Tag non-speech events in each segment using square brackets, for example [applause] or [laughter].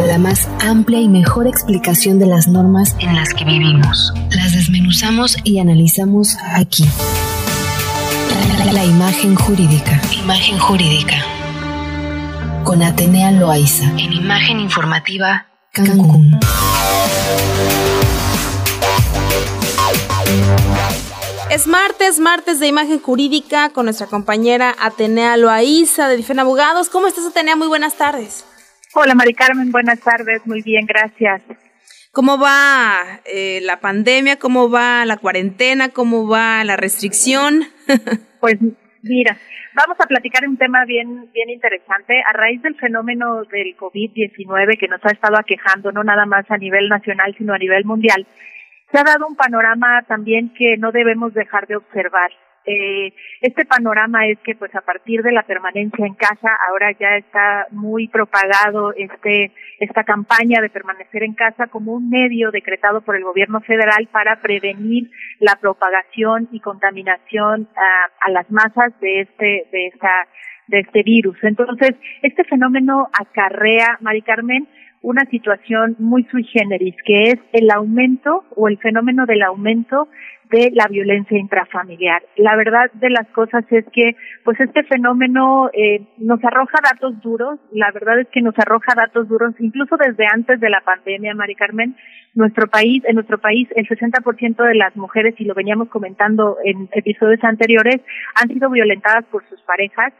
la más amplia y mejor explicación de las normas en las que vivimos. Las desmenuzamos y analizamos aquí. La imagen jurídica. Imagen jurídica. Con Atenea Loaiza. En Imagen Informativa, Cancún. Es martes, martes de imagen jurídica con nuestra compañera Atenea Loaiza de Difen Abogados. ¿Cómo estás, Atenea? Muy buenas tardes. Hola, Mari Carmen. Buenas tardes. Muy bien, gracias. ¿Cómo va eh, la pandemia? ¿Cómo va la cuarentena? ¿Cómo va la restricción? [laughs] pues mira, vamos a platicar un tema bien, bien interesante. A raíz del fenómeno del COVID-19 que nos ha estado aquejando, no nada más a nivel nacional, sino a nivel mundial, se ha dado un panorama también que no debemos dejar de observar. Eh, este panorama es que pues a partir de la permanencia en casa ahora ya está muy propagado este esta campaña de permanecer en casa como un medio decretado por el gobierno federal para prevenir la propagación y contaminación a, a las masas de este de esta de este virus. Entonces, este fenómeno acarrea, Mari Carmen, una situación muy sui generis, que es el aumento o el fenómeno del aumento de la violencia intrafamiliar. La verdad de las cosas es que, pues este fenómeno eh, nos arroja datos duros. La verdad es que nos arroja datos duros, incluso desde antes de la pandemia, Mari Carmen. Nuestro país, en nuestro país, el 60% de las mujeres, y lo veníamos comentando en episodios anteriores, han sido violentadas por sus parejas.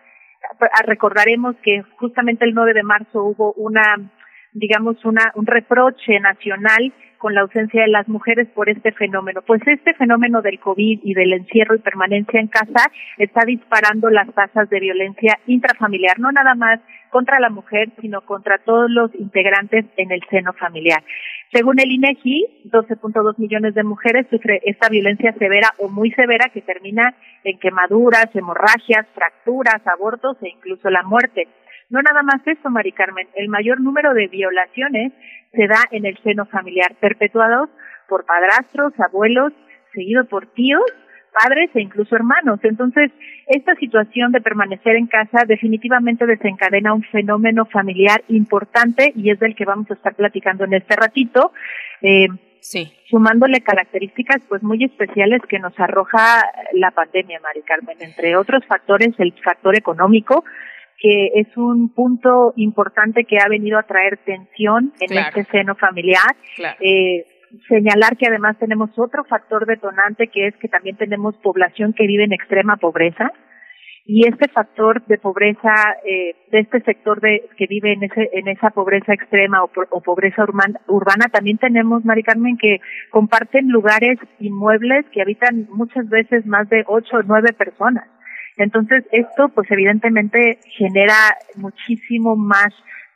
Recordaremos que justamente el 9 de marzo hubo una digamos, una, un reproche nacional con la ausencia de las mujeres por este fenómeno. Pues este fenómeno del COVID y del encierro y permanencia en casa está disparando las tasas de violencia intrafamiliar, no nada más contra la mujer, sino contra todos los integrantes en el seno familiar. Según el INEGI, 12.2 millones de mujeres sufren esta violencia severa o muy severa que termina en quemaduras, hemorragias, fracturas, abortos e incluso la muerte. No nada más eso, Mari Carmen, el mayor número de violaciones se da en el seno familiar, perpetuados por padrastros, abuelos, seguido por tíos, padres e incluso hermanos. Entonces, esta situación de permanecer en casa definitivamente desencadena un fenómeno familiar importante y es del que vamos a estar platicando en este ratito. Eh, sí. Sumándole características pues muy especiales que nos arroja la pandemia, Mari Carmen, entre otros factores, el factor económico, que es un punto importante que ha venido a traer tensión en este seno familiar. Eh, señalar que además tenemos otro factor detonante que es que también tenemos población que vive en extrema pobreza. Y este factor de pobreza eh, de este sector de que vive en ese en esa pobreza extrema o, o pobreza urbana, urbana también tenemos Mari Carmen que comparten lugares inmuebles que habitan muchas veces más de ocho o nueve personas entonces, esto pues evidentemente genera muchísimo más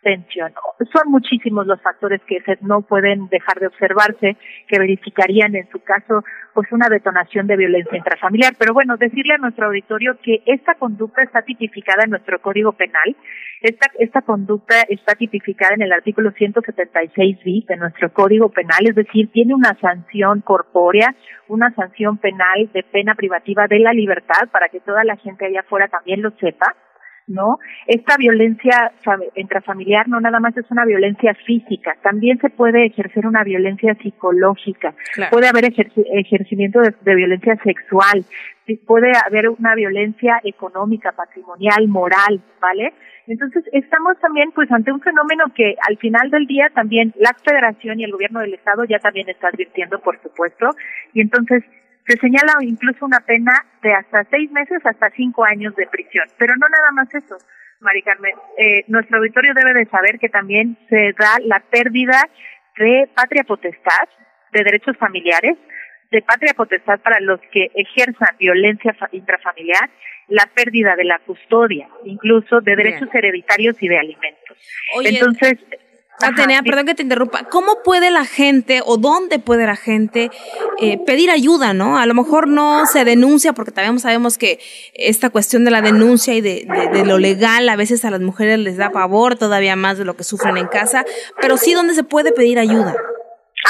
tensión. Son muchísimos los factores que no pueden dejar de observarse, que verificarían en su caso pues una detonación de violencia intrafamiliar. Pero bueno, decirle a nuestro auditorio que esta conducta está tipificada en nuestro Código Penal. Esta, esta conducta está tipificada en el artículo 176 bis de nuestro Código Penal, es decir, tiene una sanción corpórea, una sanción penal de pena privativa de la libertad para que toda la gente allá afuera también lo sepa ¿no? Esta violencia intrafamiliar no nada más es una violencia física, también se puede ejercer una violencia psicológica, puede haber ejercimiento de, violencia sexual, puede haber una violencia económica, patrimonial, moral, ¿vale? Entonces, estamos también pues ante un fenómeno que al final del día también la federación y el gobierno del estado ya también está advirtiendo, por supuesto, y entonces se señala incluso una pena de hasta seis meses hasta cinco años de prisión. Pero no nada más eso, Mari Carmen. Eh, nuestro auditorio debe de saber que también se da la pérdida de patria potestad, de derechos familiares, de patria potestad para los que ejerzan violencia intrafamiliar, la pérdida de la custodia, incluso de derechos hereditarios y de alimentos. Entonces, Atenea, perdón que te interrumpa. ¿Cómo puede la gente o dónde puede la gente eh, pedir ayuda, no? A lo mejor no se denuncia porque también sabemos que esta cuestión de la denuncia y de, lo legal a veces a las mujeres les da pavor todavía más de lo que sufren en casa, pero sí dónde se puede pedir ayuda.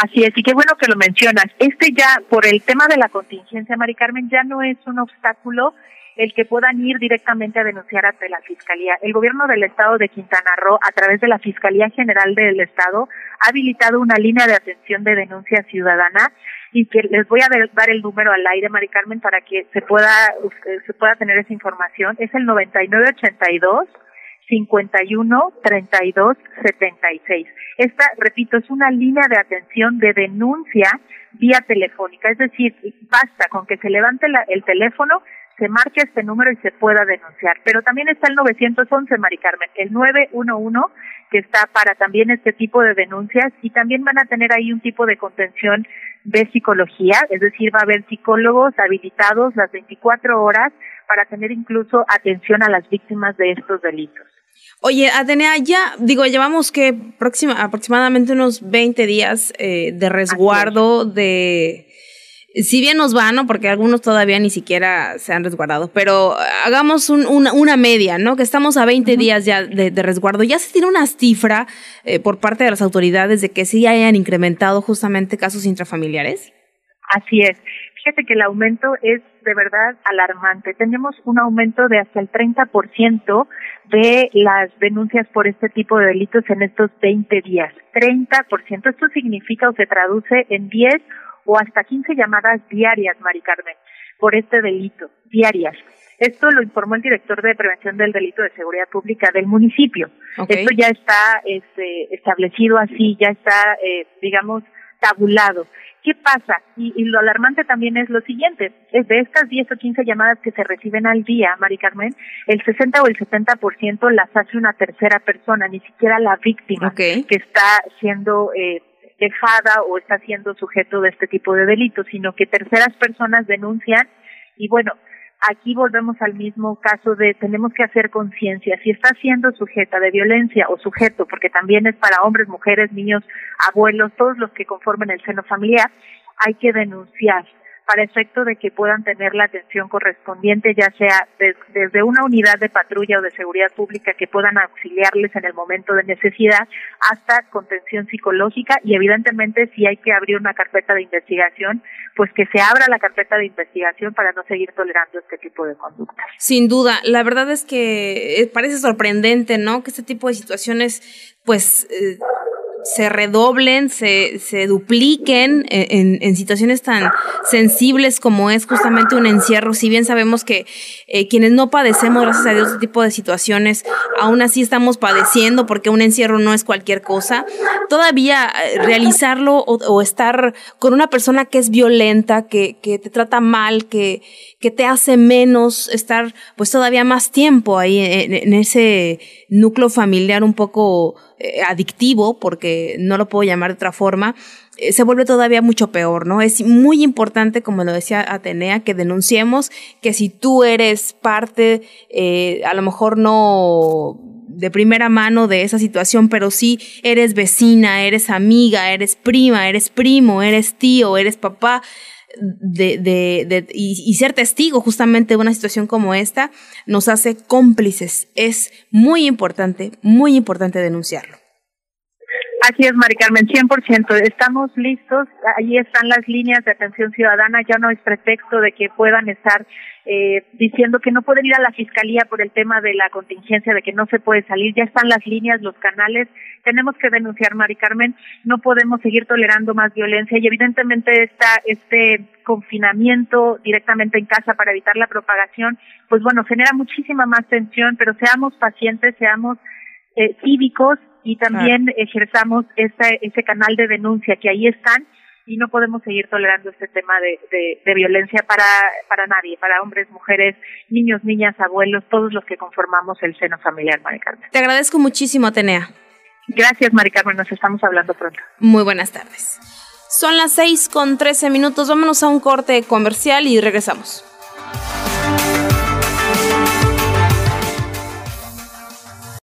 Así es, y qué bueno que lo mencionas. Este ya, por el tema de la contingencia, Mari Carmen, ya no es un obstáculo el que puedan ir directamente a denunciar ante la Fiscalía. El gobierno del estado de Quintana Roo, a través de la Fiscalía General del Estado, ha habilitado una línea de atención de denuncia ciudadana y que les voy a dar el número al aire, Mari Carmen, para que se pueda, se pueda tener esa información. Es el 9982 51 32 76. Esta, repito, es una línea de atención de denuncia vía telefónica, es decir, basta con que se levante el teléfono, se marque este número y se pueda denunciar. Pero también está el 911, Mari Carmen, el 911, que está para también este tipo de denuncias y también van a tener ahí un tipo de contención de psicología, es decir, va a haber psicólogos habilitados las 24 horas para tener incluso atención a las víctimas de estos delitos. Oye, Atenea, ya digo, llevamos que próxima, aproximadamente unos 20 días eh, de resguardo de... Si bien nos va, ¿no? Porque algunos todavía ni siquiera se han resguardado, pero hagamos una, media, ¿no? Que estamos a 20 días ya de, resguardo. ¿Ya se tiene una cifra eh, por parte de las autoridades de que sí hayan incrementado justamente casos intrafamiliares? Así es. Fíjate que el aumento es de verdad alarmante. Tenemos un aumento de hasta el 30% de las denuncias por este tipo de delitos en estos 20 días. 30%. Esto significa o se traduce en 10 o hasta 15 llamadas diarias, Mari Carmen, por este delito, diarias. Esto lo informó el director de prevención del delito de seguridad pública del municipio. Esto ya está este, establecido así, ya está, eh, digamos, tabulado. ¿Qué pasa? Y, lo alarmante también es lo siguiente, es de estas 10 o 15 llamadas que se reciben al día, Mari Carmen, el 60 o el 70% las hace una tercera persona, ni siquiera la víctima que está siendo eh, dejada o está siendo sujeto de este tipo de delitos, sino que terceras personas denuncian y bueno, aquí volvemos al mismo caso de tenemos que hacer conciencia. Si está siendo sujeta de violencia o sujeto, porque también es para hombres, mujeres, niños, abuelos, todos los que conformen el seno familiar, hay que denunciar para efecto de que puedan tener la atención correspondiente, ya sea desde una unidad de patrulla o de seguridad pública que puedan auxiliarles en el momento de necesidad, hasta contención psicológica y evidentemente si hay que abrir una carpeta de investigación, pues que se abra la carpeta de investigación para no seguir tolerando este tipo de conductas. Sin duda, la verdad es que eh, parece sorprendente, ¿no? Que este tipo de situaciones, pues... Eh, se redoblen, se, se dupliquen en, en, situaciones tan sensibles como es justamente un encierro. Si bien sabemos que eh, quienes no padecemos, gracias a Dios, este tipo de situaciones, aún así estamos padeciendo porque un encierro no es cualquier cosa. Todavía eh, realizarlo o, o estar con una persona que es violenta, que, que te trata mal, que, que te hace menos estar pues todavía más tiempo ahí en, ese núcleo familiar un poco eh, adictivo, porque no lo puedo llamar de otra forma, eh, se vuelve todavía mucho peor, ¿no? Es muy importante, como lo decía Atenea, que denunciemos que si tú eres parte, eh, a lo mejor no de primera mano de esa situación, pero sí eres vecina, eres amiga, eres prima, eres primo, eres tío, eres papá, de, de, y, ser testigo justamente de una situación como esta nos hace cómplices. Es muy importante, muy importante denunciarlo. Así es, Mari Carmen, 100%. Estamos listos. Ahí están las líneas de atención ciudadana. Ya no es pretexto de que puedan estar eh, diciendo que no pueden ir a la fiscalía por el tema de la contingencia, de que no se puede salir. Ya están las líneas, los canales. Tenemos que denunciar, Mari Carmen. No podemos seguir tolerando más violencia y evidentemente está este confinamiento directamente en casa para evitar la propagación, pues bueno, genera muchísima más tensión, pero seamos pacientes, seamos eh, cívicos y también ejerzamos ese, ese canal de denuncia que ahí están y no podemos seguir tolerando este tema de, de, violencia para, para nadie, para hombres, mujeres, niños, niñas, abuelos, todos los que conformamos el seno familiar, Mari Carmen. Te agradezco muchísimo, Atenea. Gracias, Mari Carmen, nos estamos hablando pronto. Muy buenas tardes. Son las seis con trece minutos, vámonos a un corte comercial y regresamos.